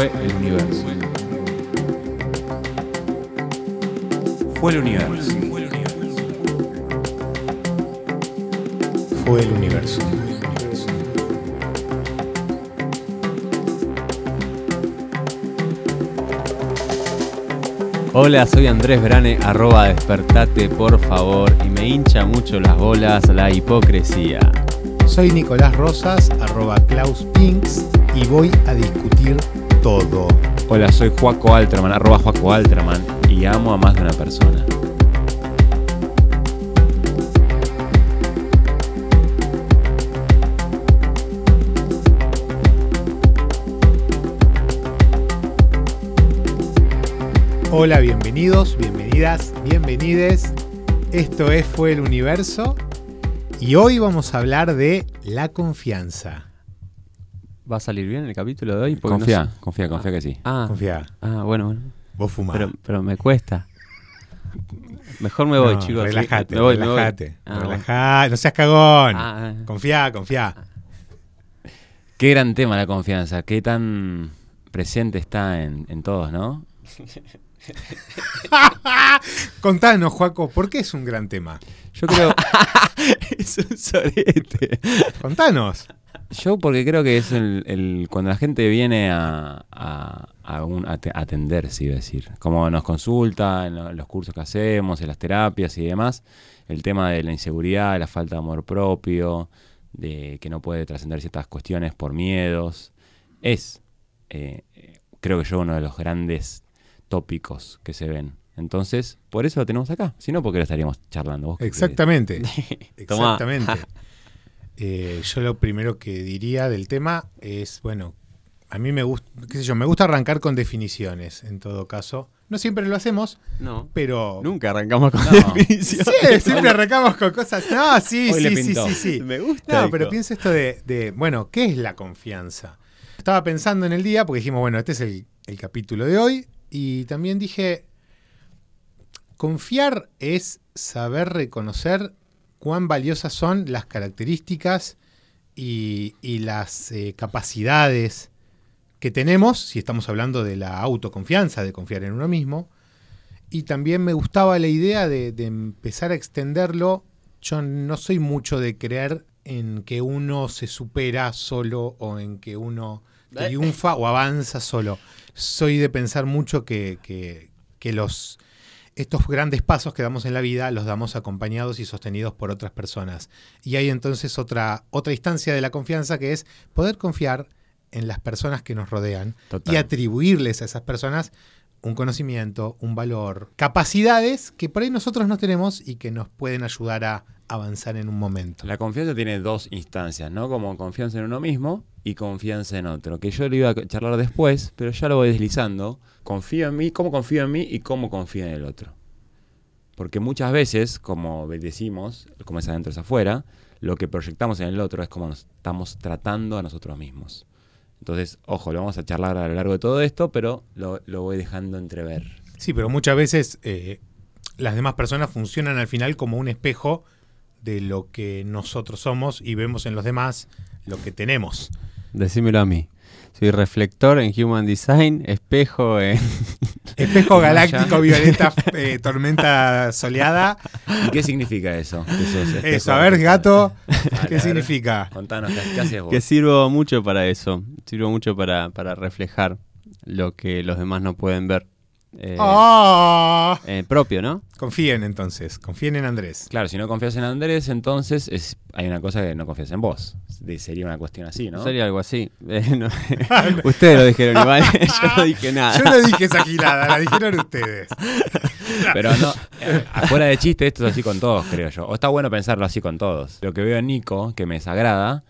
Fue el universo. Fue el universo. Fue el universo. Hola, soy Andrés Brane, arroba despertate por favor y me hincha mucho las bolas la hipocresía. Soy Nicolás Rosas, arroba Klaus Pinks y voy a discutir todo. Hola, soy Juaco Altraman, arroba Juaco Altraman y amo a más de una persona. Hola, bienvenidos, bienvenidas, bienvenides. Esto es Fue el Universo y hoy vamos a hablar de la confianza. ¿Va a salir bien el capítulo de hoy? Porque no Confía, sé- confía, confía que sí. Ah, Confía, ah, bueno, bueno. vos fumás. Pero, pero me cuesta. Mejor me voy, No, chicos. Relájate, Me voy, me voy. relájate. Ah, bueno. relajá, no seas cagón. Ah, ah. Confía, confía. Qué gran tema la confianza, qué tan presente está en, en todos, ¿no? Contanos, Juaco, ¿por qué es un gran tema? Yo creo, es un sorete. Contanos. Yo porque creo que es el, el- cuando la gente viene a, a, a un- a te- a atenderse, iba a decir, como nos consulta en lo- en los cursos que hacemos, en las terapias y demás, el tema de la inseguridad, de la falta de amor propio, de que no puede trascender ciertas cuestiones por miedos, es, eh, creo que yo, uno de los grandes tópicos que se ven. Entonces, por eso lo tenemos acá, si no, porque lo estaríamos charlando. ¿Vos? Exactamente. Exactamente. Eh, yo lo primero que diría del tema es, bueno, a mí me gusta, qué sé yo, me gusta arrancar con definiciones, en todo caso. No siempre lo hacemos, No. pero... Nunca arrancamos con No. definición. Sí, siempre arrancamos con cosas. No, sí, Hoy sí, sí, sí, sí. Me gusta. No, pero piensa esto de, de, bueno, ¿qué es la confianza? Estaba pensando en el día porque dijimos, bueno, este es el, el capítulo de hoy y también dije, confiar es saber reconocer cuán valiosas son las características y, y las eh, capacidades que tenemos, si estamos hablando de la autoconfianza, de confiar en uno mismo. Y también me gustaba la idea de, de empezar a extenderlo. Yo no soy mucho de creer en que uno se supera solo o en que uno triunfa o avanza solo. Soy de pensar mucho que, que- que los, estos grandes pasos que damos en la vida los damos acompañados y sostenidos por otras personas. Y hay entonces otra, otra instancia de la confianza que es poder confiar en las personas que nos rodean Total. y atribuirles a esas personas un conocimiento, un valor, capacidades que por ahí nosotros no tenemos y que nos pueden ayudar a avanzar en un momento. La confianza tiene dos instancias, ¿no? Como confianza en uno mismo y confianza en otro. Que yo lo iba a charlar después, pero ya lo voy deslizando. Confío en mí, cómo confío en mí y cómo confío en el otro. Porque muchas veces, como decimos, como es adentro es afuera, lo que proyectamos en el otro es como nos estamos tratando a nosotros mismos. Entonces, ojo, lo vamos a charlar a lo largo de todo esto, pero lo, lo voy dejando entrever. Sí, pero muchas veces eh, las demás personas funcionan al final como un espejo de lo que nosotros somos y vemos en los demás lo que tenemos. Decímelo a mí. Soy reflector en Human Design, espejo en... Espejo Maya. galáctico, violeta, eh, tormenta soleada. ¿Y qué significa eso? Eso, a ver, gato, ¿qué ver, significa? Contanos, ¿qué, qué haces vos? que sirvo mucho para eso. Sirvo mucho para, para reflejar lo que los demás no pueden ver. Eh, ¡Ah! eh, propio, ¿no? Confíen entonces, confíen en Andrés. Claro, si no confías en Andrés, entonces es, hay una cosa que no confías en vos. De- sería una cuestión así, ¿no? Sería algo así. Eh, no. Ustedes lo dijeron igual, yo no dije nada. Yo no dije esa gilada, la dijeron ustedes. Pero no, eh, afuera de chiste, esto es así con todos, creo yo. O está bueno pensarlo así con todos. Lo que veo en Nico, que me desagrada,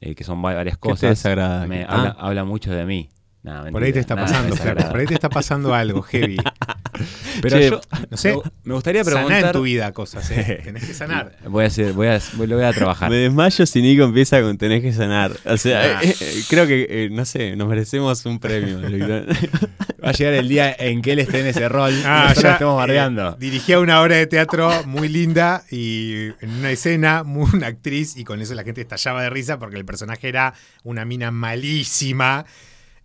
eh, que son va- varias ¿Qué te cosas, desagrada? me Ah. habla, habla mucho de mí. No, Por ahí te está nada pasando, desagrada. por ahí te está pasando algo heavy. Pero Che, yo, No sé, me, gustaría Saná preguntar... en tu vida cosas, ¿eh? Tenés que sanar. Voy a hacer, voy a, lo voy a trabajar. Me desmayo si Nico empieza con tenés que sanar. O sea, Ah. eh, eh, creo que, eh, no sé, nos merecemos un premio. Va a llegar el día en que él esté en ese rol Ah, ya, estemos eh, bardeando. dirigía una obra de teatro muy linda y en una escena, muy una actriz, y con eso la gente estallaba de risa porque el personaje era una mina malísima.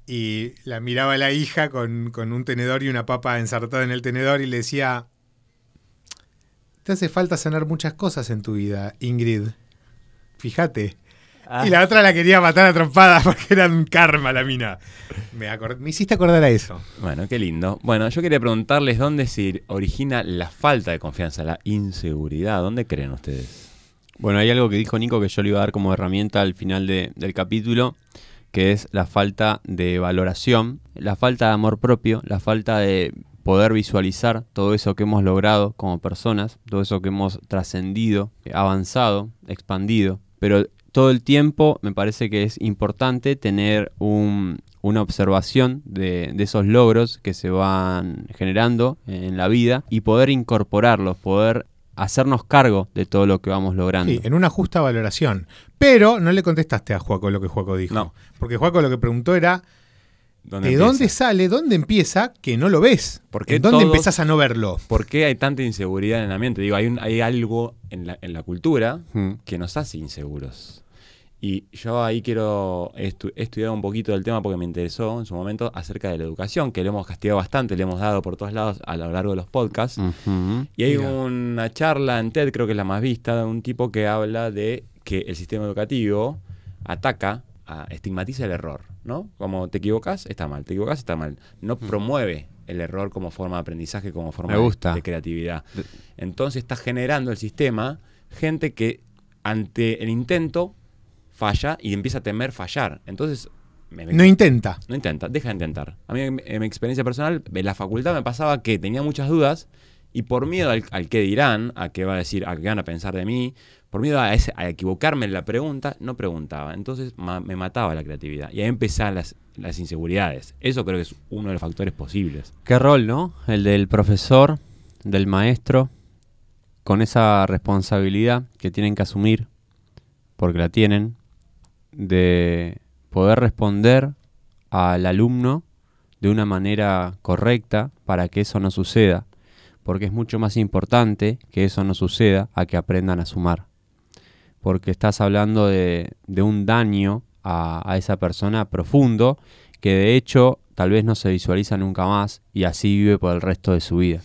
Y la miraba la hija con, con un tenedor y una papa ensartada en el tenedor y le decía, te hace falta sanar muchas cosas en tu vida, Ingrid. Fíjate. Ah. Y la otra la quería matar a trompadas porque era un karma la mina. Me, acor- me hiciste acordar a eso. Bueno, qué lindo. Bueno, yo quería preguntarles dónde se origina la falta de confianza, la inseguridad. ¿Dónde creen ustedes? Bueno, hay algo que dijo Nico que yo le iba a dar como herramienta al final de- del capítulo, que es la falta de valoración, la falta de amor propio, la falta de poder visualizar todo eso que hemos logrado como personas, todo eso que hemos trascendido, avanzado, expandido. Pero todo el tiempo me parece que es importante tener un- una observación de esos logros que se van generando en la vida y poder incorporarlos, poder hacernos cargo de todo lo que vamos logrando. Sí, en una justa valoración. Pero no le contestaste a Juaco lo que Juaco dijo. No. Porque Juaco lo que preguntó era, ¿Dónde ¿de empieza? dónde sale, dónde empieza que no lo ves? ¿Por qué ¿En dónde todos- empezás a no verlo? ¿Por qué hay tanta inseguridad en el ambiente? Digo, hay, un- hay algo en la, en la cultura Mm. que nos hace inseguros. Y yo ahí quiero estu- he estudiado un poquito del tema porque me interesó en su momento acerca de la educación, que le hemos castigado bastante, le hemos dado por todos lados a lo largo de los podcasts. Y hay Mira. una charla en TED, creo que es la más vista, de un tipo que habla de que el sistema educativo ataca, a- estigmatiza el error, ¿no? Como te equivocas, está mal, te equivocas, está mal. No promueve el error como forma de aprendizaje, como forma Me de- gusta. De, creatividad. Entonces está generando el sistema gente que ante el intento falla y empieza a temer fallar. Entonces, me- me- No intenta. no intenta, deja de intentar. A mí, en mi experiencia personal, en la facultad me pasaba que tenía muchas dudas y por miedo al, al qué dirán, a qué va a decir, a qué van a pensar de mí, por miedo a, ese- a equivocarme en la pregunta, no preguntaba. Entonces ma- me mataba la creatividad y ahí empezaban las, las inseguridades. Eso creo que es uno de los factores posibles. Qué rol, ¿no? El del profesor, del maestro, con esa responsabilidad que tienen que asumir, porque la tienen, de poder responder al alumno de una manera correcta para que eso no suceda, porque es mucho más importante que eso no suceda a que aprendan a sumar, porque estás hablando de, de un daño a, a esa persona profundo que de hecho tal vez no se visualiza nunca más y así vive por el resto de su vida.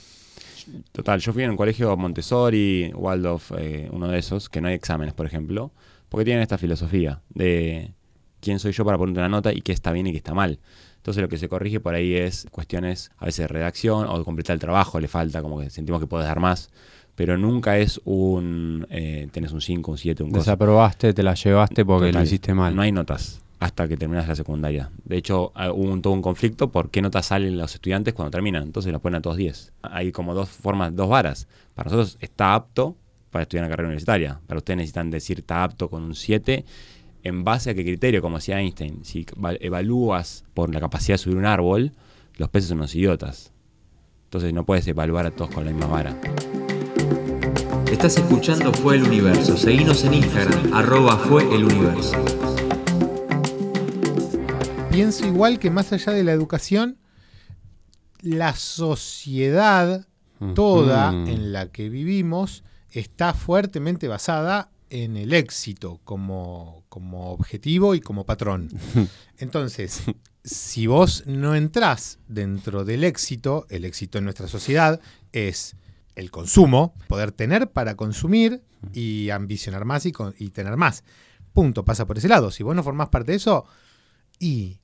Total, yo fui en un colegio Montessori, Waldorf, eh, uno de esos, que no hay exámenes, por ejemplo, porque tienen esta filosofía de quién soy yo para ponerte una nota y qué está bien y qué está mal. Entonces lo que se corrige por ahí es cuestiones a veces de redacción o de completar el trabajo, le falta, como que sentimos que puedes dar más, pero nunca es un, eh, tenés un 5, un 7, un cosa. Desaprobaste, te la llevaste porque lo hiciste mal. No hay notas hasta que terminas la secundaria. De hecho, ah, hubo un, todo un conflicto por qué notas salen los estudiantes cuando terminan. Entonces los ponen a todos 10. Hay como dos formas, dos varas. Para nosotros está apto para estudiar una carrera universitaria. Para ustedes necesitan decir está apto con un 7. ¿En base a qué criterio? Como decía Einstein, si val- evalúas por la capacidad de subir un árbol, los peces son unos idiotas. Entonces no puedes evaluar a todos con la misma vara. Estás escuchando Fue el Universo. Seguinos en Instagram, arroba Fue el Universo. Pienso igual que más allá de la educación, la sociedad toda en la que vivimos está fuertemente basada en el éxito como, como objetivo y como patrón. Entonces, si vos no entrás dentro del éxito, el éxito en nuestra sociedad es el consumo, poder tener para consumir y ambicionar más y, con- y tener más. Punto, pasa por ese lado. Si vos no formás parte de eso, y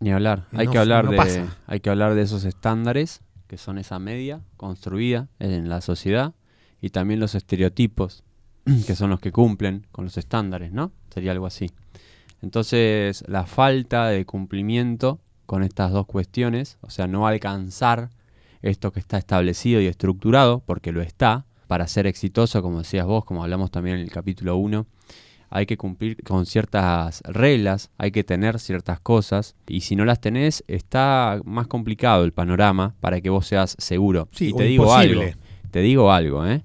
Ni hablar. Hay No- que hablar no de pasa. hay que hablar de esos estándares que son esa media construida en la sociedad y también los estereotipos que son los que cumplen con los estándares, ¿no? Sería algo así. Entonces, la falta de cumplimiento con estas dos cuestiones, o sea, no alcanzar esto que está establecido y estructurado, porque lo está, para ser exitoso, como decías vos, como hablamos también en el capítulo 1, hay que cumplir con ciertas reglas, hay que tener ciertas cosas, y si no las tenés, está más complicado el panorama para que vos seas seguro. Sí, y te digo algo, imposible. te digo algo, ¿eh?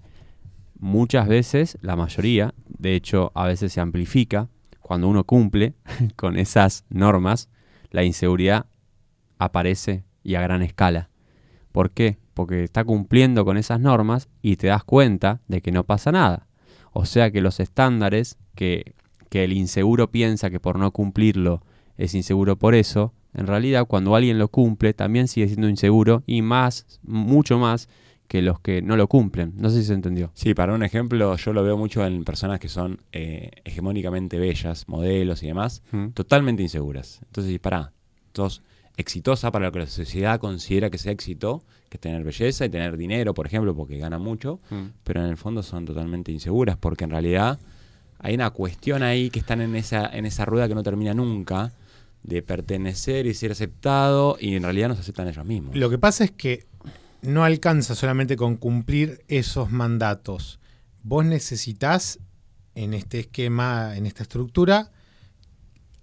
Muchas veces, la mayoría, de hecho, a veces se amplifica, cuando uno cumple con esas normas, la inseguridad aparece y a gran escala. ¿Por qué? Porque está cumpliendo con esas normas y te das cuenta de que no pasa nada. O sea que los estándares que, que el inseguro piensa que por no cumplirlo es inseguro por eso, en realidad cuando alguien lo cumple también sigue siendo inseguro y más, mucho más que los que no lo cumplen. No sé si se entendió. Sí, para un ejemplo, yo lo veo mucho en personas que son eh, hegemónicamente bellas, modelos y demás, Mm. totalmente inseguras. Entonces, pará, sos exitosa para lo que la sociedad considera que sea éxito, que es tener belleza y tener dinero, por ejemplo, porque gana mucho, Mm. pero en el fondo son totalmente inseguras, porque en realidad hay una cuestión ahí que están en esa, en esa rueda que no termina nunca, de pertenecer y ser aceptado, y en realidad no se aceptan ellos mismos. Lo que pasa es que no alcanza solamente con cumplir esos mandatos. Vos necesitas, en este esquema, en esta estructura,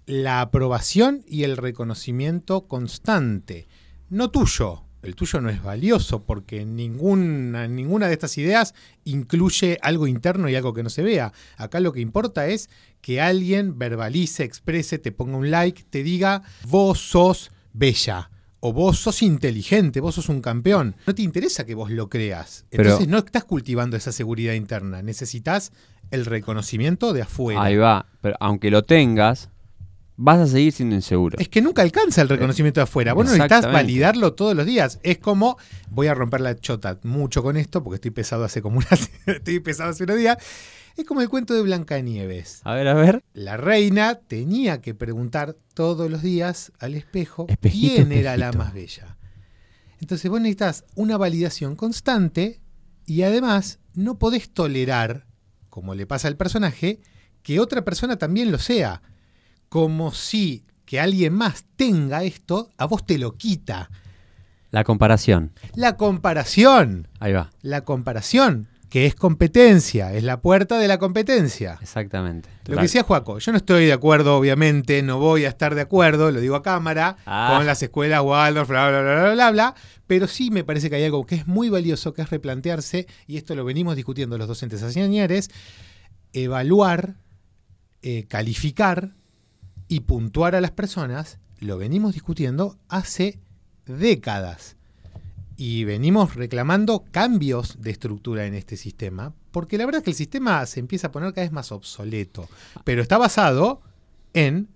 la aprobación y el reconocimiento constante. No tuyo. El tuyo no es valioso porque ninguna, ninguna de estas ideas incluye algo interno y algo que no se vea. Acá lo que importa es que alguien verbalice, exprese, te ponga un like, te diga, vos sos bella. O vos sos inteligente, vos sos un campeón. No te interesa que vos lo creas. Pero- Entonces no estás cultivando esa seguridad interna. Necesitas el reconocimiento de afuera. Ahí va, pero aunque lo tengas, vas a seguir siendo inseguro. Es que nunca alcanza el reconocimiento de afuera. Vos no necesitas validarlo todos los días. Es como, voy a romper la chota mucho con esto, porque estoy pesado hace como una, estoy pesado hace unos días. Es como el cuento de Blancanieves. A ver, a ver. La reina tenía que preguntar todos los días al espejo Espejito, quién era la más bella. Entonces vos necesitas una validación constante y además no podés tolerar, como le pasa al personaje, que otra persona también lo sea. Como si que alguien más tenga esto, a vos te lo quita. La comparación. La comparación, Ahí va. la comparación, que es competencia, es la puerta de la competencia. Exactamente. Lo que decía Juaco, yo no estoy de acuerdo, obviamente, no voy a estar de acuerdo, lo digo a cámara, Ah. con las escuelas Waldorf, bla, bla, bla, bla, bla, bla, pero sí me parece que hay algo que es muy valioso, que es replantearse, y esto lo venimos discutiendo los docentes añares, evaluar, eh, calificar y puntuar a las personas, lo venimos discutiendo hace décadas. Y venimos reclamando cambios de estructura en este sistema, porque la verdad es que el sistema se empieza a poner cada vez más obsoleto, pero está basado en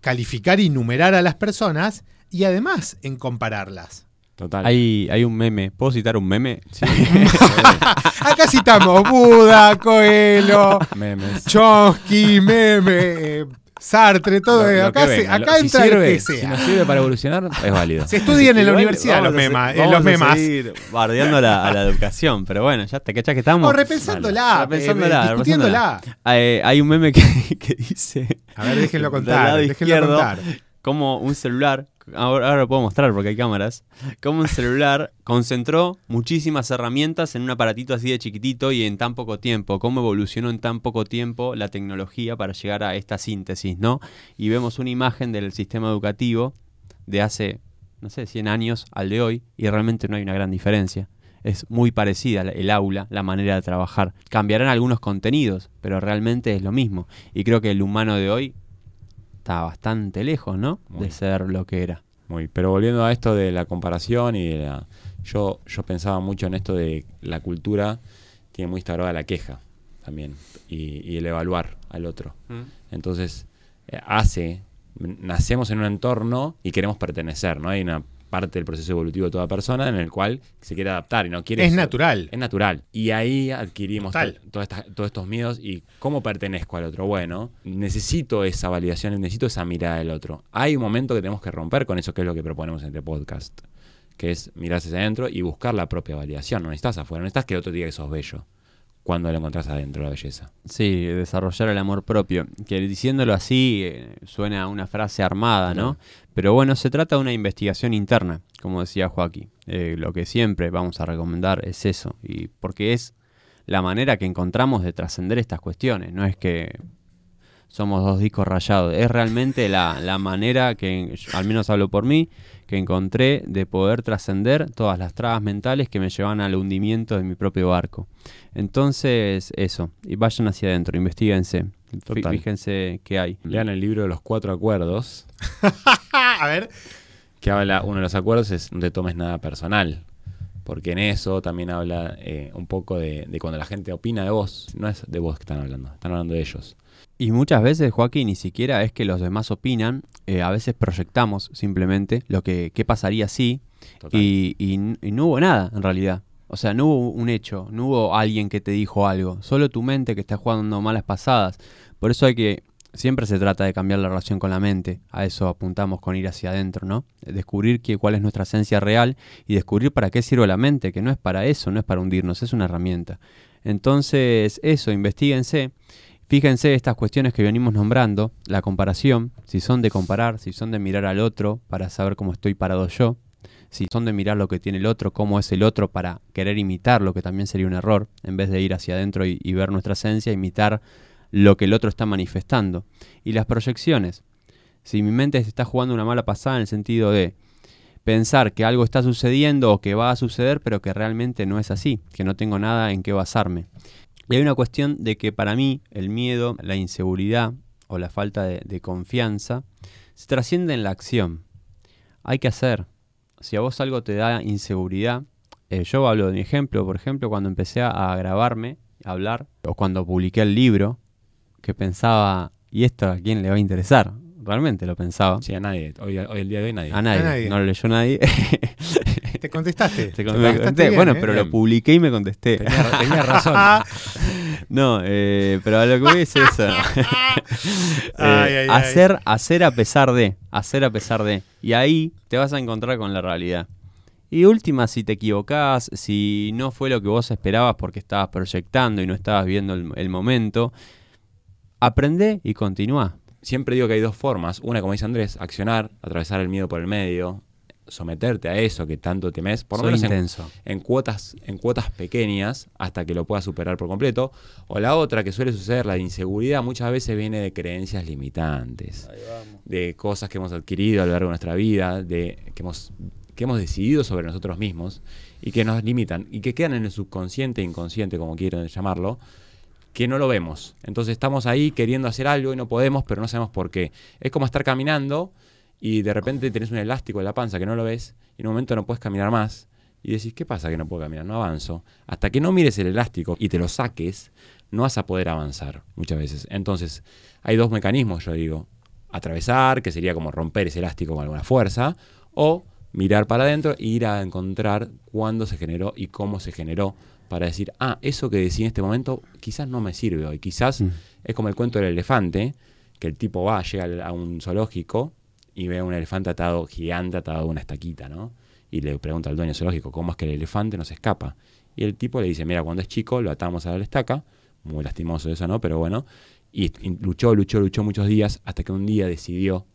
calificar y numerar a las personas y además en compararlas. Total. Hay, hay un meme. ¿Puedo citar un meme? Sí. Acá citamos Buda, Coelho, Memes. Chomsky, Meme, Sartre, todo. Lo- lo acá que se- venga. acá Lo- si entra sirve, el que Si sea. nos sirve para evolucionar, es válido. Se estudian en la universidad vamos los, a memas, eh, vamos los a memas. seguir bardeando a la, a la educación, pero bueno, ya te cachás que estamos. O repensándola, Vale. Repensándola, eh, discutiéndola. Eh, hay un meme que, que dice A ver, déjenlo Del contar. lado Déjenlo izquierdo, contar. como un celular, ahora, lo puedo mostrar porque hay cámaras, como un celular concentró muchísimas herramientas en un aparatito así de chiquitito y en tan poco tiempo, cómo evolucionó en tan poco tiempo la tecnología para llegar a esta síntesis, ¿no? Y vemos una imagen del sistema educativo de hace, no sé, 100 años al de hoy y realmente no hay una gran diferencia. Es muy parecida el aula, la manera de trabajar. Cambiarán algunos contenidos, pero realmente es lo mismo. Y creo que el humano de hoy está bastante lejos, ¿no? Muy. De ser lo que era. Muy, pero volviendo a esto de la comparación y de la, yo, yo pensaba mucho en esto de la cultura tiene muy instaurada la queja también y, y el evaluar al otro. Entonces eh, hace, nacemos en un entorno y queremos pertenecer, ¿no? Hay una parte del proceso evolutivo de toda persona en el cual se quiere adaptar y no quiere Es ser- natural. es natural. Y ahí adquirimos todos estos miedos y cómo pertenezco al otro. Bueno, necesito esa validación, necesito esa mirada del otro. Hay un momento que tenemos que romper con eso que es lo que proponemos en este podcast, que es mirarse hacia adentro y buscar la propia validación. No necesitas afuera, no necesitas que el otro diga que sos bello cuando lo encontrás adentro, la belleza. Sí, desarrollar el amor propio. Que diciéndolo así eh, suena a una frase armada, ¿no? Pero bueno, se trata de una investigación interna, como decía Joaquín. Eh, lo que siempre vamos a recomendar es eso. Y porque es la manera que encontramos de trascender estas cuestiones. No es que somos dos discos rayados. Es realmente la, la manera que, al menos hablo por mí, que encontré de poder trascender todas las trabas mentales que me llevan al hundimiento de mi propio barco. Entonces, eso. Y vayan hacia adentro, investiguense. Total. Fíjense qué hay. Lean el libro de los cuatro acuerdos, a ver, que habla, uno de los acuerdos es no te tomes nada personal. Porque en eso también habla eh, un poco de, de cuando la gente opina de vos. No es de vos que están hablando, están hablando de ellos. Y muchas veces, Joaquín, ni siquiera es que los demás opinan, eh, a veces proyectamos simplemente lo que qué pasaría si y, y y no hubo nada en realidad. O sea, no hubo un hecho, no hubo alguien que te dijo algo, solo tu mente que está jugando malas pasadas. Por eso hay que, siempre se trata de cambiar la relación con la mente, a eso apuntamos con ir hacia adentro, ¿no? Descubrir que, cuál es nuestra esencia real y descubrir para qué sirve la mente, que no es para eso, no es para hundirnos, es una herramienta. Entonces, eso, investiguense. Fíjense estas cuestiones que venimos nombrando, la comparación, si son de comparar, si son de mirar al otro para saber cómo estoy parado yo, si son de mirar lo que tiene el otro, cómo es el otro para querer imitarlo, que también sería un error, en vez de ir hacia adentro y, y ver nuestra esencia, imitar lo que el otro está manifestando. Y las proyecciones, si mi mente se está jugando una mala pasada en el sentido de pensar que algo está sucediendo o que va a suceder, pero que realmente no es así, que no tengo nada en qué basarme. Y hay una cuestión de que para mí el miedo, la inseguridad o la falta de, de confianza se trasciende en la acción. Hay que hacer. Si a vos algo te da inseguridad, eh, yo hablo de mi ejemplo, por ejemplo, cuando empecé a, grabarme, a hablar, o cuando publiqué el libro, que pensaba, ¿y esto a quién le va a interesar? Realmente lo pensaba. Sí, a nadie. Hoy, hoy el día de hoy nadie. A nadie, A nadie. no lo leyó nadie. Te contestaste. Te me contesté. bien, bueno, ¿eh? pero lo Bien. publiqué y me contesté. Tenía, tenía razón. No, eh, pero a lo que voy es eso. Eh, Ay, ay, ay. hacer, hacer a pesar de, hacer a pesar de. Y ahí te vas a encontrar con la realidad. Y última, si te equivocás, si no fue lo que vos esperabas porque estabas proyectando y no estabas viendo el, el momento, aprende y continúa. Siempre digo que hay dos formas. Una, como dice Andrés, accionar, atravesar el miedo por el medio, someterte a eso que tanto temes, por lo menos en, en cuotas, en cuotas pequeñas hasta que lo puedas superar por completo. O la otra que suele suceder, la inseguridad, muchas veces viene de creencias limitantes, de cosas que hemos adquirido a lo largo de nuestra vida, de que hemos, que hemos decidido sobre nosotros mismos y que nos limitan y que quedan en el subconsciente, inconsciente, como quieran llamarlo, que no lo vemos. Entonces estamos ahí queriendo hacer algo y no podemos, pero no sabemos por qué. Es como estar caminando y de repente tenés un elástico en la panza que no lo ves y en un momento no puedes caminar más y decís, ¿qué pasa que no puedo caminar? No avanzo. Hasta que no mires el elástico y te lo saques, no vas a poder avanzar muchas veces. Entonces, hay dos mecanismos, yo digo. Atravesar, que sería como romper ese elástico con alguna fuerza, o mirar para adentro e ir a encontrar cuándo se generó y cómo se generó para decir, ah, eso que decía en este momento quizás no me sirve hoy. Quizás Mm. es como el cuento del elefante, que el tipo va, llega a un zoológico y ve a un elefante atado, gigante, atado a una estaquita, ¿no? Y le pregunta al dueño zoológico, ¿cómo es que el elefante no se escapa? Y el tipo le dice, mira, cuando es chico lo atamos a la estaca, muy lastimoso eso, ¿no? Pero bueno, y, y luchó, luchó, luchó muchos días hasta que un día decidió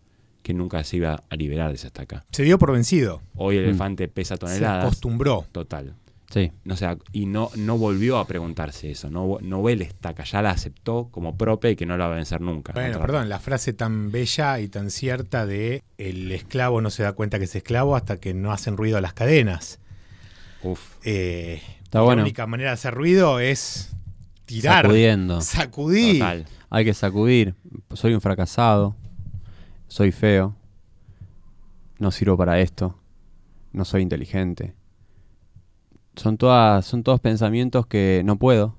que nunca se iba a liberar de esa estaca. Se dio por vencido. Hoy el Mm. elefante pesa Se toneladas. acostumbró. Total. Sí. O sea, y no, no volvió a preguntarse eso, no, no ve la estaca, ya la aceptó como propia y que no la va a vencer nunca. Bueno, perdón, la frase tan bella y tan cierta de el esclavo no se da cuenta que es esclavo hasta que no hacen ruido las cadenas. Uf. Eh, Está la bueno. única manera de hacer ruido es tirar, Sacudiendo. sacudir. Total. Hay que sacudir. Soy un fracasado. Soy feo. No sirvo para esto. No soy inteligente. Son todas, son todos pensamientos que no puedo.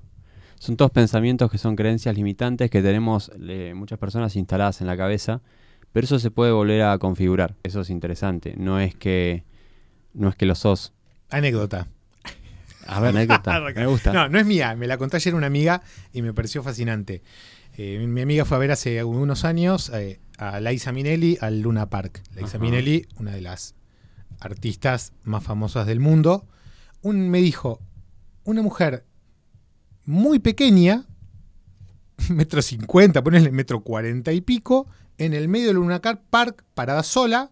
Son todos pensamientos que son creencias limitantes que tenemos eh, muchas personas instaladas en la cabeza. Pero eso se puede volver a configurar. Eso es interesante. No es que no es que lo sos. Anécdota. A ver, anécdota. Me gusta. No, no es mía, me la contó ayer una amiga y me pareció fascinante. Eh, mi amiga fue a ver hace unos años eh, a Liza Minnelli al Luna Park. Liza Ajá. Minnelli, una de las artistas más famosas del mundo, un, me dijo, una mujer muy pequeña, metro cincuenta, ponele metro cuarenta y pico, en el medio del Luna Park, parada sola,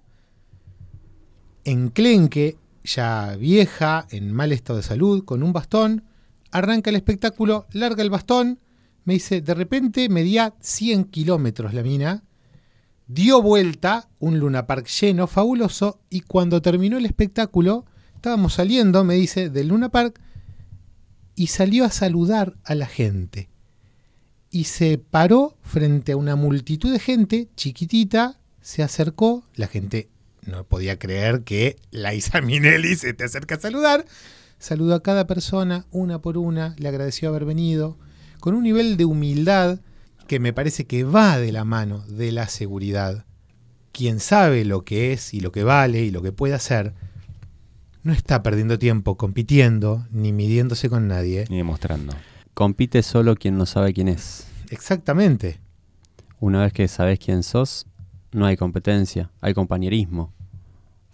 enclenque, ya vieja, en mal estado de salud, con un bastón, arranca el espectáculo, larga el bastón, me dice, de repente medía 100 kilómetros la mina, dio vuelta, un Luna Park lleno, fabuloso, y cuando terminó el espectáculo, estábamos saliendo, me dice, del Luna Park, y salió a saludar a la gente. Y se paró frente a una multitud de gente, chiquitita, se acercó, la gente no podía creer que Liza Minnelli se te acerca a saludar. Saludó a cada persona, una por una, le agradeció haber venido, con un nivel de humildad que me parece que va de la mano de la seguridad. Quien sabe lo que es y lo que vale y lo que puede hacer, no está perdiendo tiempo compitiendo ni midiéndose con nadie. Ni demostrando. Compite solo quien no sabe quién es. Exactamente. Una vez que sabes quién sos, no hay competencia, hay compañerismo,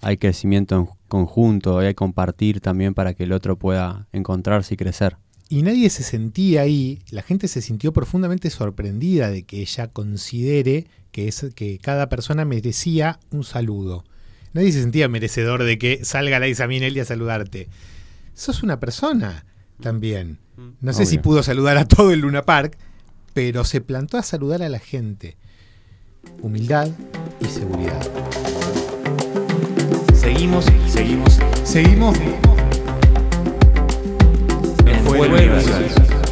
hay crecimiento en conjunto, hay compartir también para que el otro pueda encontrarse y crecer. Y nadie se sentía ahí, la gente se sintió profundamente sorprendida de que ella considere que, es, que cada persona merecía un saludo. Nadie se sentía merecedor de que salga la Isa Minelli a saludarte. Sos una persona también. No sé si pudo saludar a todo el Luna Park, pero se plantó a saludar a la gente. Humildad y seguridad. Seguimos, seguimos. Seguimos. en Fue Fue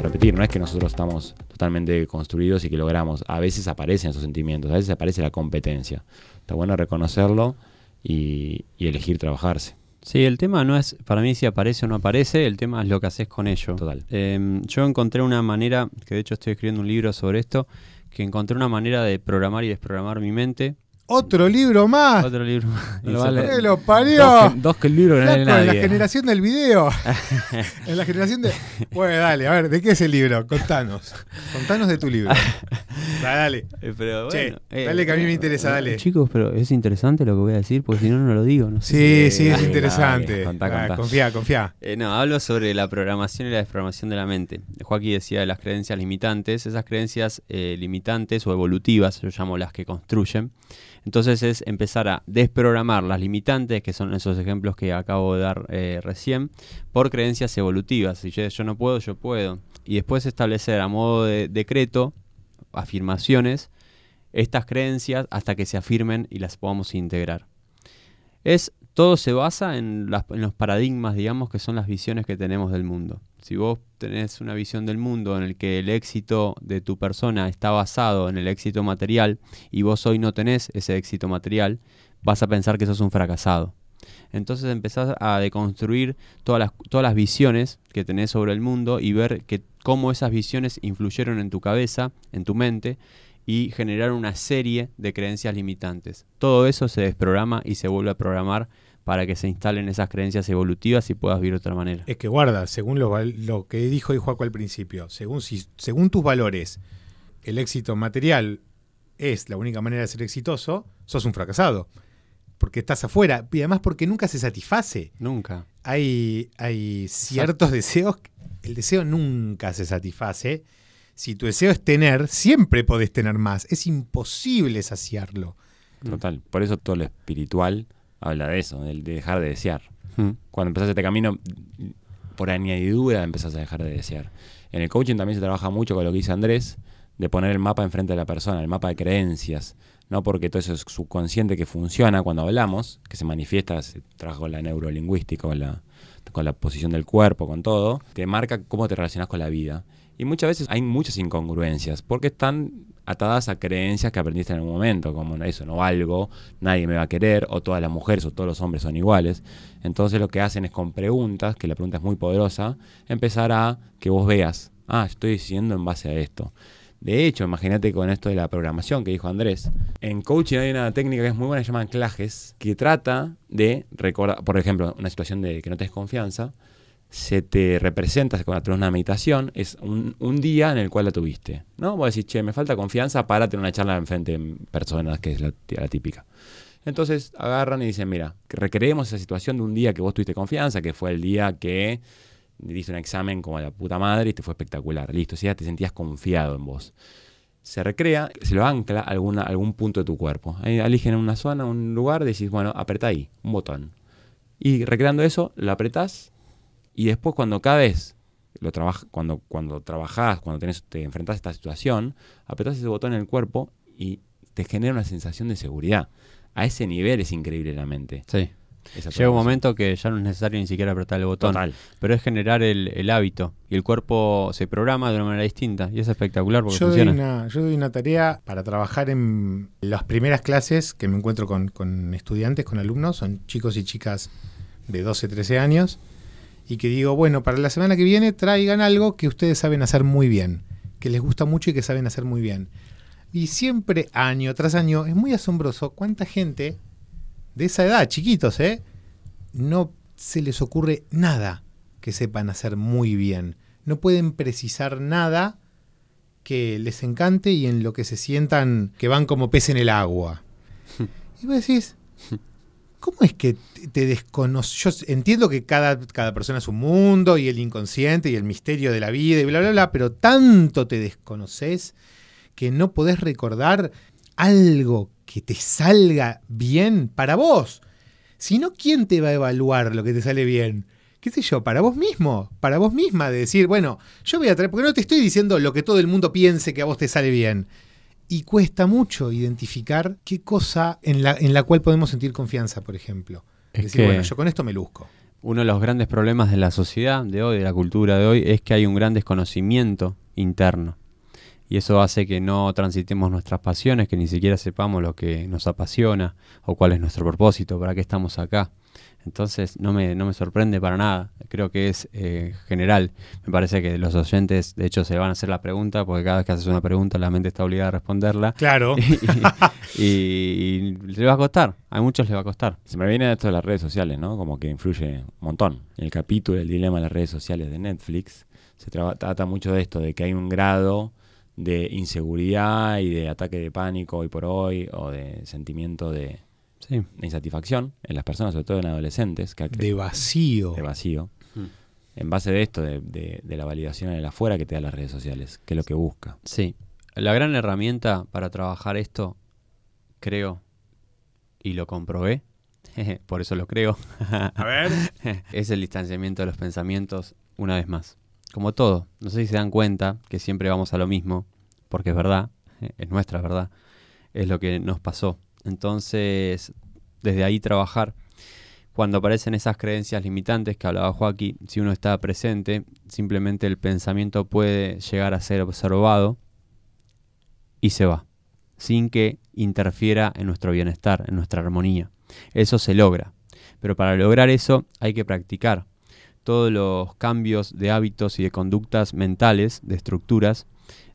a repetir, no es que nosotros estamos totalmente construidos y que logramos. A veces aparecen esos sentimientos, a veces aparece la competencia. Está bueno reconocerlo y, y elegir trabajarse. Sí, el tema no es, para mí si aparece o no aparece, el tema es lo que haces con ello. Total. Eh, yo encontré una manera, que de hecho estoy escribiendo un libro sobre esto, que encontré una manera de programar y desprogramar mi mente. Otro libro más. Otro libro. No lo Y vale. se- ¡Que lo Dos parió! que, dos que el libro que no en la generación del video. en la generación de. Bueno, dale, a ver, ¿de qué es el libro? Contanos. Contanos de tu libro. Dale, dale. Eh, pero Che, eh, dale que a mí me interesa, eh, dale. Chicos, pero es interesante lo que voy a decir, porque si no, no lo digo. No sé Sí, si- sí, es interesante. dale, contá, Ah, contá. confía, confía. Eh, no, hablo sobre la programación y la desprogramación de la mente. Joaquín decía de las creencias limitantes. Esas creencias eh, limitantes o evolutivas, yo llamo las que construyen. Entonces es empezar a desprogramar las limitantes, que son esos ejemplos que acabo de dar eh, recién, por creencias evolutivas. Si yo, no puedo, yo puedo. Y después establecer a modo de decreto, afirmaciones, estas creencias hasta que se afirmen y las podamos integrar. Es, todo se basa en los paradigmas, digamos, que son las visiones que tenemos del mundo. Si vos tenés una visión del mundo en el que el éxito de tu persona está basado en el éxito material y vos hoy no tenés ese éxito material, vas a pensar que sos un fracasado. Entonces empezás a deconstruir todas las, todas las visiones que tenés sobre el mundo y ver que, cómo esas visiones influyeron en tu cabeza, en tu mente, y generaron una serie de creencias limitantes. Todo eso se desprograma y se vuelve a programar para que se instalen esas creencias evolutivas y puedas vivir de otra manera. Es que guarda, según lo, que dijo hoy Juaco al principio, según, si, según tus valores, el éxito material es la única manera de ser exitoso, sos un fracasado. Porque estás afuera y además porque nunca se satisface. Nunca. Hay, hay ciertos deseos, el deseo nunca se satisface. Si tu deseo es tener, siempre podés tener más. Es imposible saciarlo. Total. Por eso todo lo espiritual habla de eso, de dejar de desear. Mm. Cuando empezás este camino, por añadidura empezás a dejar de desear. En el coaching también se trabaja mucho con lo que dice Andrés, de poner el mapa enfrente de la persona, el mapa de creencias. No porque todo eso es subconsciente que funciona cuando hablamos, que se manifiesta, se trabaja con la neurolingüística, con la, con la posición del cuerpo, con todo, te marca cómo te relacionas con la vida. Y muchas veces hay muchas incongruencias, porque están atadas a creencias que aprendiste en algún momento, como eso, no valgo, nadie me va a querer, o todas las mujeres o todos los hombres son iguales. Entonces lo que hacen es con preguntas, que la pregunta es muy poderosa, empezar a que vos veas, ah, estoy diciendo en base a esto. De hecho, imagínate con esto de la programación que dijo Andrés. En coaching hay una técnica que es muy buena, se llama anclajes, que trata de recordar, por ejemplo, una situación de que no tenés confianza, se te representa cuando tenés una meditación, es un, un día en el cual la tuviste. ¿no? Vos decís, che, me falta confianza para tener una charla enfrente de personas, que es la, típica. Entonces agarran y dicen, mira, recreemos esa situación de un día que vos tuviste confianza, que fue el día que diste un examen como la puta madre y te fue espectacular. Listo, si ya te sentías confiado en vos. Se recrea, se lo ancla alguna, algún punto de tu cuerpo. Ahí eligen una zona, un lugar, decís, bueno, apretá ahí, un botón. Y recreando eso, lo apretás y después cuando cada vez lo trabaja, cuando, cuando trabajás, cuando tenés, te enfrentás a esta situación, apretás ese botón en el cuerpo y te genera una sensación de seguridad. A ese nivel es increíble la mente. Sí. Llega un momento que ya no es necesario ni siquiera apretar el botón, Total. pero es generar el, el hábito y el cuerpo se programa de una manera distinta y es espectacular porque Yo doy, una, yo doy una tarea para trabajar en las primeras clases que me encuentro con, con estudiantes, con alumnos, son chicos y chicas de 12, 13 años, y que digo, bueno, para la semana que viene traigan algo que ustedes saben hacer muy bien, que les gusta mucho y que saben hacer muy bien. Y siempre, año tras año, es muy asombroso cuánta gente de esa edad, chiquitos, ¿eh? No se les ocurre nada que sepan hacer muy bien. No pueden precisar nada que les encante y en lo que se sientan que van como pez en el agua. Y vos decís, ¿cómo es que te desconoces? Yo entiendo que cada, cada persona es un mundo y el inconsciente y el misterio de la vida y bla, bla, bla, pero tanto te desconoces que no podés recordar algo que te salga bien para vos. Si no, ¿quién te va a evaluar lo que te sale bien? qué sé yo, para vos mismo, para vos misma, de decir, bueno, yo voy a traer, porque no te estoy diciendo lo que todo el mundo piense que a vos te sale bien. Y cuesta mucho identificar qué cosa en la, en la cual podemos sentir confianza, por ejemplo. Es decir, bueno, yo con esto me luzco. Uno de los grandes problemas de la sociedad de hoy, de la cultura de hoy, es que hay un gran desconocimiento interno. Y eso hace que no transitemos nuestras pasiones, que ni siquiera sepamos lo que nos apasiona o cuál es nuestro propósito, para qué estamos acá. Entonces no me, no me sorprende para nada, creo que es eh, general. Me parece que los oyentes, de hecho, se van a hacer la pregunta, porque cada vez que haces una pregunta la mente está obligada a responderla. Claro. y, y- y le va a costar, a muchos les va a costar. Se me viene esto de las redes sociales, ¿no? Como que influye un montón. El capítulo, el dilema de las redes sociales de Netflix, se traba- trata mucho de esto, de que hay un grado de inseguridad y de ataque de pánico hoy por hoy, o de sentimiento de, Sí. de insatisfacción en las personas, sobre todo en adolescentes, que De vacío. de vacío. Mm. En base de esto, de, de- de la validación en el afuera que te da las redes sociales, que es lo que busca. Sí. La gran herramienta para trabajar esto, creo, y lo comprobé, por eso lo creo, A ver. es el distanciamiento de los pensamientos una vez más. Como todo, no sé si se dan cuenta que siempre vamos a lo mismo, porque es verdad, es nuestra verdad, es lo que nos pasó. Entonces, desde ahí trabajar. Cuando aparecen esas creencias limitantes que hablaba Joaquín, si uno está presente, simplemente el pensamiento puede llegar a ser observado y se va, sin que interfiera en nuestro bienestar, en nuestra armonía. Eso se logra. Pero para lograr eso hay que practicar todos los cambios de hábitos y de conductas mentales, de estructuras,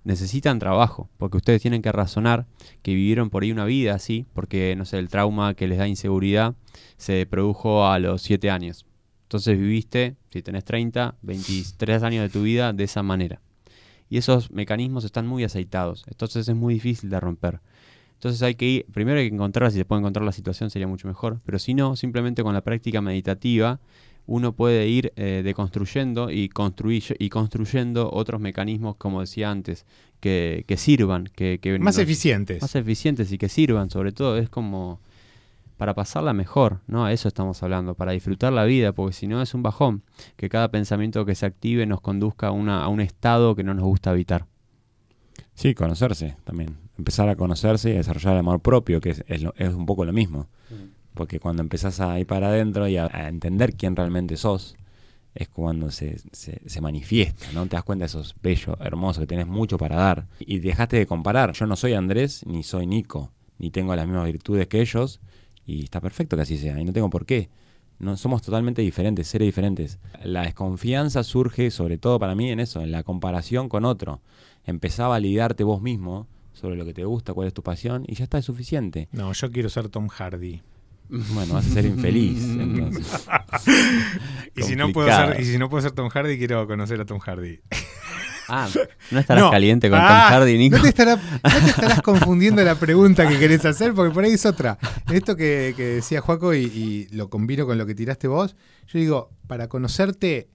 necesitan trabajo, porque ustedes tienen que razonar que vivieron por ahí una vida así, porque, no sé, el trauma que les da inseguridad se produjo a los 7 años. Entonces viviste, si tenés 30, 23 años de tu vida de esa manera. Y esos mecanismos están muy aceitados, entonces es muy difícil de romper. Entonces hay que ir, primero hay que encontrar, si se puede encontrar la situación sería mucho mejor, pero si no, simplemente con la práctica meditativa uno puede ir eh, deconstruyendo y, construir, y construyendo otros mecanismos, como decía antes, que, que sirvan, que, que Más eficientes. más eficientes y que sirvan, sobre todo, es como para pasarla mejor, ¿no? A eso estamos hablando, para disfrutar la vida, porque si no es un bajón, que cada pensamiento que se active nos conduzca a, una, a un estado que no nos gusta evitar. Sí, conocerse también. Empezar a conocerse y a desarrollar el amor propio, que es, es lo- es un poco lo mismo. Porque cuando empezás a ir para adentro y a, entender quién realmente sos, es cuando se, se, se manifiesta, ¿no? Te das cuenta de esos bello, hermoso, que tenés mucho para dar. Y dejaste de comparar. Yo no soy Andrés, ni soy Nico, ni tengo las mismas virtudes que ellos, y está perfecto que así sea, y no tengo por qué. No, somos totalmente diferentes, seres diferentes. La desconfianza surge, sobre todo para mí, en eso, en la comparación con otro. Empezá a validarte vos mismo sobre lo que te gusta, cuál es tu pasión, y ya está, es suficiente. No, yo quiero ser Tom Hardy. Bueno, vas a ser infeliz, entonces. Y si, no puedo ser, y si no puedo ser Tom Hardy, quiero conocer a Tom Hardy. Ah, no estarás No. caliente con Ah, Tom Hardy, Nico. No te, estará- no te estarás confundiendo la pregunta que querés hacer, porque por ahí es otra. Esto que, que decía Juaco y, y lo combino con lo que tiraste vos, yo digo, para conocerte,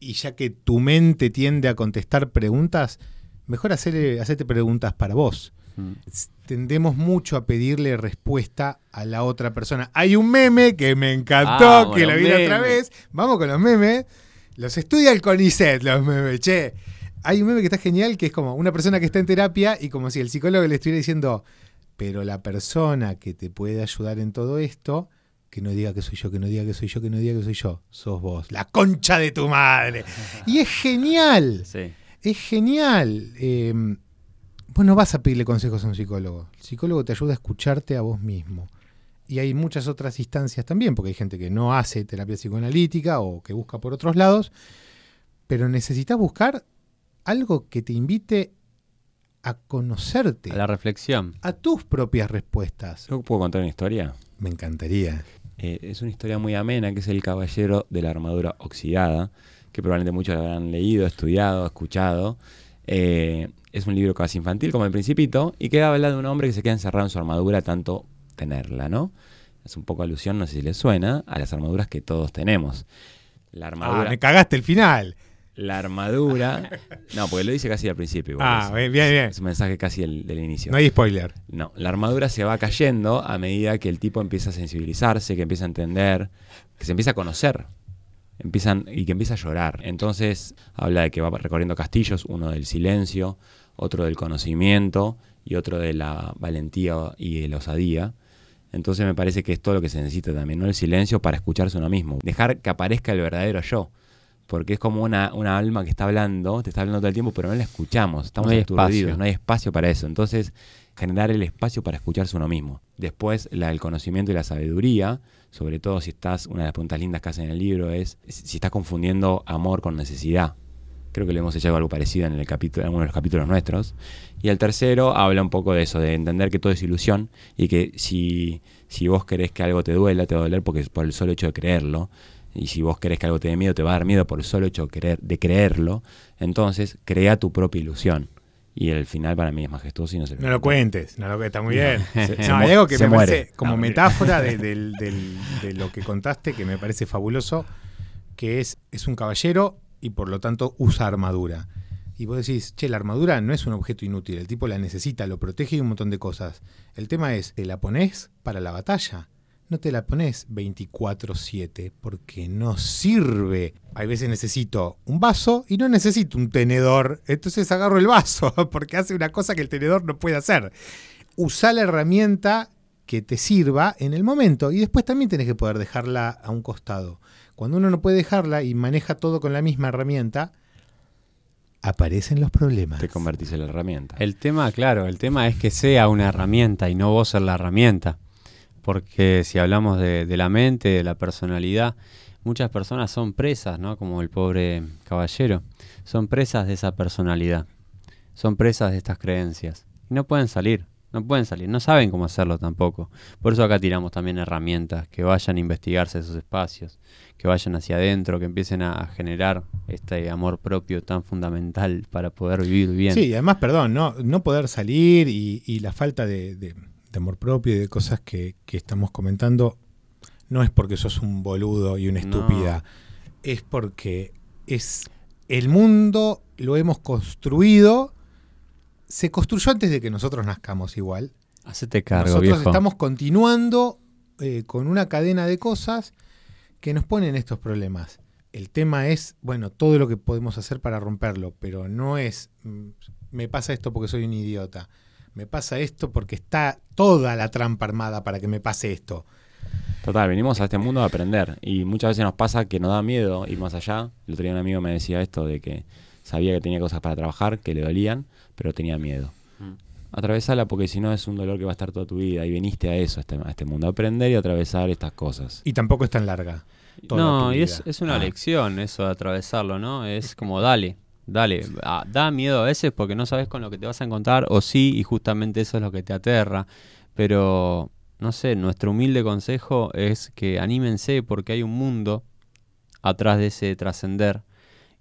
y ya que tu mente tiende a contestar preguntas, mejor hacer, hacerte preguntas para vos. Mm. Tendemos mucho a pedirle respuesta a la otra persona. Hay un meme que me encantó, Ah, que lo vi la otra vez. Vamos con los memes. Los estudia el CONICET, los memes, che. Hay un meme que está genial, que es como una persona que está en terapia y como si el psicólogo le estuviera diciendo, pero la persona que te puede ayudar en todo esto, que no diga que soy yo, que no diga que soy yo, que no diga que soy yo, sos vos, la concha de tu madre. Y es genial, Sí. es genial. Eh, vos no vas a pedirle consejos a un psicólogo. El psicólogo te ayuda a escucharte a vos mismo. y hay muchas otras instancias también, porque hay gente que no hace terapia psicoanalítica o que busca por otros lados, pero necesitas buscar algo que te invite a conocerte, A la reflexión. a tus propias respuestas. ¿Yo puedo contar una historia? Me encantaría. Eh, es una historia muy amena, que es El Caballero de la Armadura Oxidada, que probablemente muchos habrán leído, estudiado, escuchado. Eh, es un libro casi infantil, como El Principito, y que habla de un hombre que se queda encerrado en su armadura tanto tenerla, ¿no? Es un poco alusión, no sé si les suena, a las armaduras que todos tenemos. La Ah, armadura, me cagaste el final. la armadura, no, porque lo dice casi al principio. igual, Ah, es- bien, bien. bien. es un mensaje casi del, del inicio. No hay spoiler. No, la armadura se va cayendo a medida que el tipo empieza a sensibilizarse, que empieza a entender, que se empieza a conocer. Empiezan, y que empieza a llorar. Entonces habla de que va recorriendo castillos, uno del silencio, otro del conocimiento y otro de la valentía y de la osadía. Entonces me parece que es todo lo que se necesita también, ¿no? El silencio para escucharse uno mismo. Dejar que aparezca el verdadero yo. Porque es como una, una alma que está hablando, te está hablando todo el tiempo, pero no la escuchamos. Estamos No aturdidos, espacio. no hay espacio para eso. Entonces, generar el espacio para escucharse uno mismo. Después, la, el conocimiento y la sabiduría, sobre todo si estás, una de las preguntas lindas que hacen en el libro es si estás confundiendo amor con necesidad. Creo que le hemos hecho algo parecido en, el capítulo, en uno de los capítulos nuestros. Y el tercero habla un poco de eso, de entender que todo es ilusión y que si, si vos querés que algo te duela, te va a doler porque es por el solo hecho de creerlo. Y si vos querés que algo te dé miedo, te va a dar miedo por el solo hecho de, querer, de creerlo. Entonces, crea tu propia ilusión. Y el final para mí es majestuoso y no se No lo cuentes, no lo está muy bien. Se- No, se hay algo que se me muere. parece como No, metáfora de lo que contaste que me parece fabuloso, que es, es un caballero y por lo tanto usa armadura. Y vos decís, che, la armadura no es un objeto inútil, el tipo la necesita, lo protege y un montón de cosas. El tema es, ¿te la pones para la batalla? No te la pones 24/7 porque no sirve. Hay veces necesito un vaso y no necesito un tenedor. Entonces agarro el vaso porque hace una cosa que el tenedor no puede hacer. Usa la herramienta que te sirva en el momento y después también tenés que poder dejarla a un costado. Cuando uno no puede dejarla y maneja todo con la misma herramienta, aparecen los problemas. Te convertís en la herramienta. El tema, claro, el tema es que sea una herramienta y no vos ser la herramienta. Porque si hablamos de, la mente, de la personalidad, muchas personas son presas, ¿no? Como el pobre caballero. Son presas de esa personalidad. Son presas de estas creencias. Y no pueden salir. No pueden salir. No saben cómo hacerlo tampoco. Por eso acá tiramos también herramientas que vayan a investigarse esos espacios. Que vayan hacia adentro, que empiecen a, generar este amor propio tan fundamental para poder vivir bien. Sí, y además, perdón, no, poder salir y, la falta de- de amor propio y de cosas que, que estamos comentando, no es porque sos un boludo y una No. estúpida, es porque es el mundo lo hemos construido, se construyó antes de que nosotros nazcamos igual. Hacete cargo, nosotros viejo. estamos continuando eh, con una cadena de cosas que nos ponen estos problemas. El tema es, bueno, todo lo que podemos hacer para romperlo, pero no es, mm, me pasa esto porque soy un idiota, me pasa esto porque está toda la trampa armada para que me pase esto. Total, venimos a este mundo a aprender y muchas veces nos pasa que nos da miedo ir más allá. El otro día un amigo me decía esto de que sabía que tenía cosas para trabajar, que le dolían, pero tenía miedo. Mm. Atravesala porque si no es un dolor que va a estar toda tu vida y viniste a eso, a este, a este mundo, a aprender y a atravesar estas cosas. Y tampoco es tan larga. toda No, tu y vida. es, es una Ah. lección eso de atravesarlo, ¿no? Es como dale, dale. Ah, da miedo a veces porque no sabes con lo que te vas a encontrar, o sí, y justamente eso es lo que te aterra. Pero, no sé, nuestro humilde consejo es que anímense porque hay un mundo atrás de ese trascender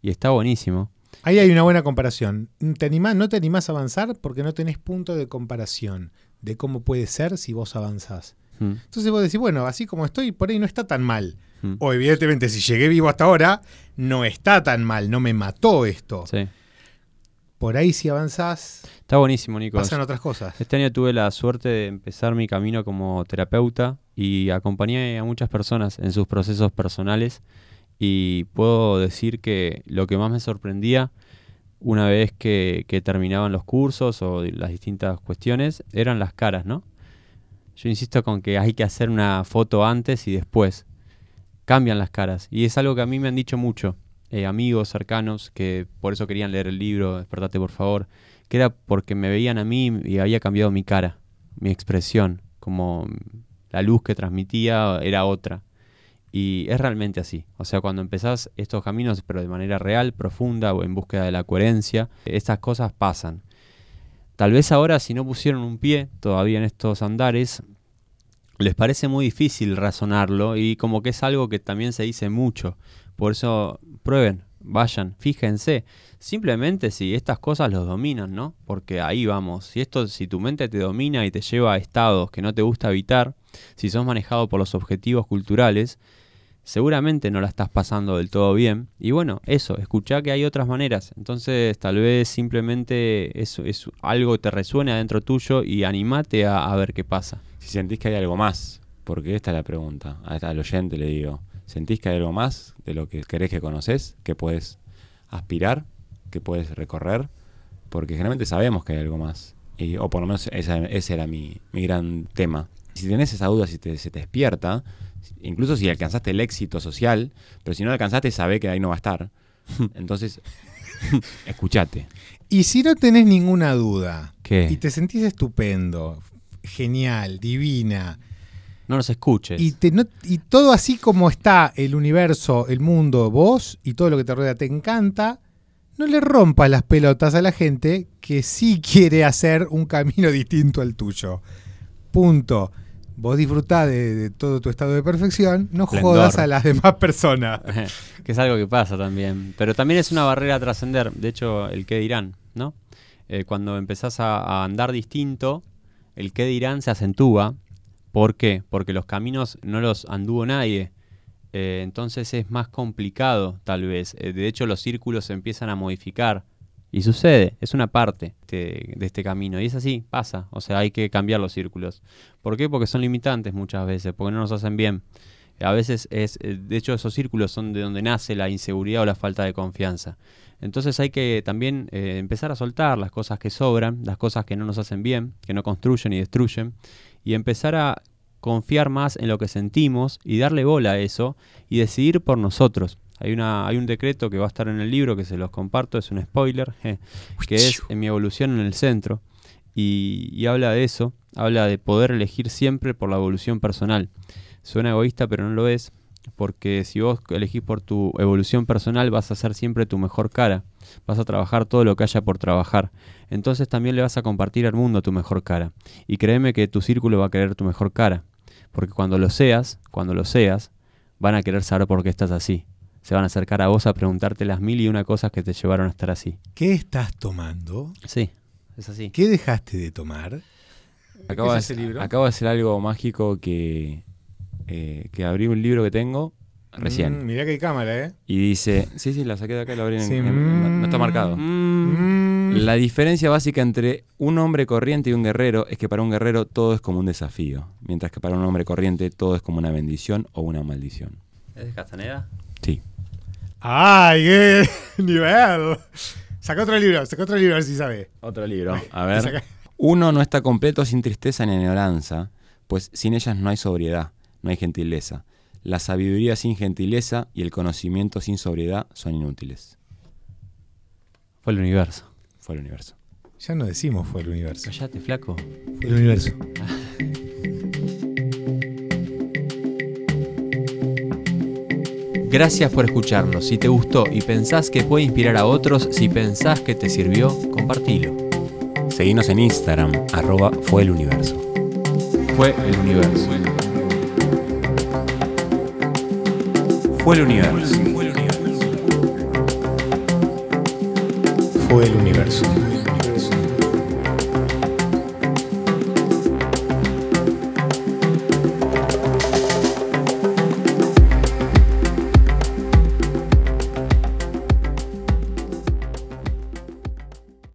y está buenísimo. Ahí hay una buena comparación. ¿Te animás, no te animás a avanzar porque no tenés punto de comparación de cómo puede ser si vos avanzás. Mm, Entonces vos decís, bueno, así como estoy, por ahí no está tan mal. Mm. O evidentemente si llegué vivo hasta ahora, no está tan mal, no me mató esto. Sí. Por ahí si avanzás, Está buenísimo, Nico. pasan otras cosas. Este año tuve la suerte de empezar mi camino como terapeuta y acompañé a muchas personas en sus procesos personales y puedo decir que lo que más me sorprendía una vez que, que terminaban los cursos o las distintas cuestiones eran las caras, ¿no? Yo insisto con que hay que hacer una foto antes y después. Cambian las caras y es algo que a mí me han dicho mucho. eh, amigos cercanos que por eso querían leer el libro, despertate por favor que era porque me veían a mí y había cambiado mi cara, mi expresión, como la luz que transmitía era otra. Y es realmente así. O sea, cuando empezás estos caminos, pero de manera real, profunda o en búsqueda de la coherencia, estas cosas pasan. Tal vez ahora si no pusieron un pie todavía en estos andares, les parece muy difícil razonarlo y como que es algo que también se dice mucho. Por eso prueben, vayan, fíjense. Simplemente si estas cosas los dominan, ¿no? Porque ahí vamos. Si esto, si tu mente te domina y te lleva a estados que no te gusta evitar, si sos manejado por los objetivos culturales, seguramente no la estás pasando del todo bien. Y bueno, eso, escuchá que hay otras maneras. Entonces, tal vez simplemente eso es algo te resuene adentro tuyo y animate a, ver qué pasa. Si sentís que hay algo más, porque esta es la pregunta, al oyente le digo, ¿sentís que hay algo más de lo que querés que conoces, que puedes aspirar, que puedes recorrer? Porque generalmente sabemos que hay algo más, y, o por lo menos ese era mi, mi gran tema. Si tenés esa duda, si te- se te despierta, incluso si alcanzaste el éxito social, pero si no lo alcanzaste, sabe que ahí no va a estar. Entonces, escuchate. Y si no tenés ninguna duda ¿Qué? y te sentís estupendo, genial, divina, No nos escuches. y, te- no- y todo así como está el universo, el mundo, vos y todo lo que te rodea te encanta, no le rompas las pelotas a la gente que sí quiere hacer un camino distinto al tuyo. Punto. Vos disfrutá de, de todo tu estado de perfección, no jodas a las demás personas. que es algo que pasa también. Pero también es una barrera a trascender. De hecho, el qué dirán, ¿no? Eh, cuando empezás a, a andar distinto, el qué dirán se acentúa. ¿Por qué? Porque los caminos no los anduvo nadie. Eh, entonces es más complicado, tal vez. Eh, de hecho, los círculos se empiezan a modificar. Y sucede, es una parte de, este camino. Y es así, pasa. O sea, hay que cambiar los círculos. ¿Por qué? Porque son limitantes muchas veces, porque no nos hacen bien. A veces es, eh, de hecho, esos círculos son de donde nace la inseguridad o la falta de confianza. Entonces hay que también eh, empezar a soltar las cosas que sobran, las cosas que no nos hacen bien, que no construyen y destruyen, y empezar a confiar más en lo que sentimos y darle bola a eso y decidir por nosotros. Hay, una, hay un decreto que va a estar en el libro que se los comparto, es un spoiler, je, que es en mi evolución en el centro. Y, y habla de eso, habla de poder elegir siempre por la evolución personal. Suena egoísta, pero no lo es, porque si vos elegís por tu evolución personal vas a ser siempre tu mejor cara, vas a trabajar todo lo que haya por trabajar, entonces también le vas a compartir al mundo tu mejor cara. Y créeme que tu círculo va a querer tu mejor cara, porque cuando lo seas, cuando lo seas, van a querer saber por qué estás así. Se van a acercar a vos a preguntarte las mil y una cosas que te llevaron a estar así. ¿Qué estás tomando? Sí, es así. ¿Qué dejaste de tomar? Acabo, ¿Es de, ese libro? acabo de hacer algo mágico que, eh, que abrí un libro que tengo recién. Mm, mirá que hay cámara, ¿eh? Y dice, sí, sí, la saqué de acá y la abrí en, Sí, en- no- no está mm. marcado. Mm. La diferencia básica entre un hombre corriente y un guerrero es que para un guerrero todo es como un desafío, mientras que para un hombre corriente todo es como una bendición o una maldición. ¿Es de Castaneda? Sí. ¡Ay, qué nivel! Saca otro libro, saca otro libro a ver si sabe. Otro libro. A ver. Uno no está completo sin tristeza ni añoranza, pues sin ellas no hay sobriedad, no hay gentileza. La sabiduría sin gentileza y el conocimiento sin sobriedad son inútiles. Fue el universo. Fue el universo. Ya no decimos fue el universo. Callate, flaco. Fue el universo. Gracias por escucharnos. Si te gustó y pensás que puede inspirar a otros, si pensás que te sirvió, compartilo. Seguinos en Instagram, arroba fue el universo. Fue el universo. Fue el universo. Fue el universo.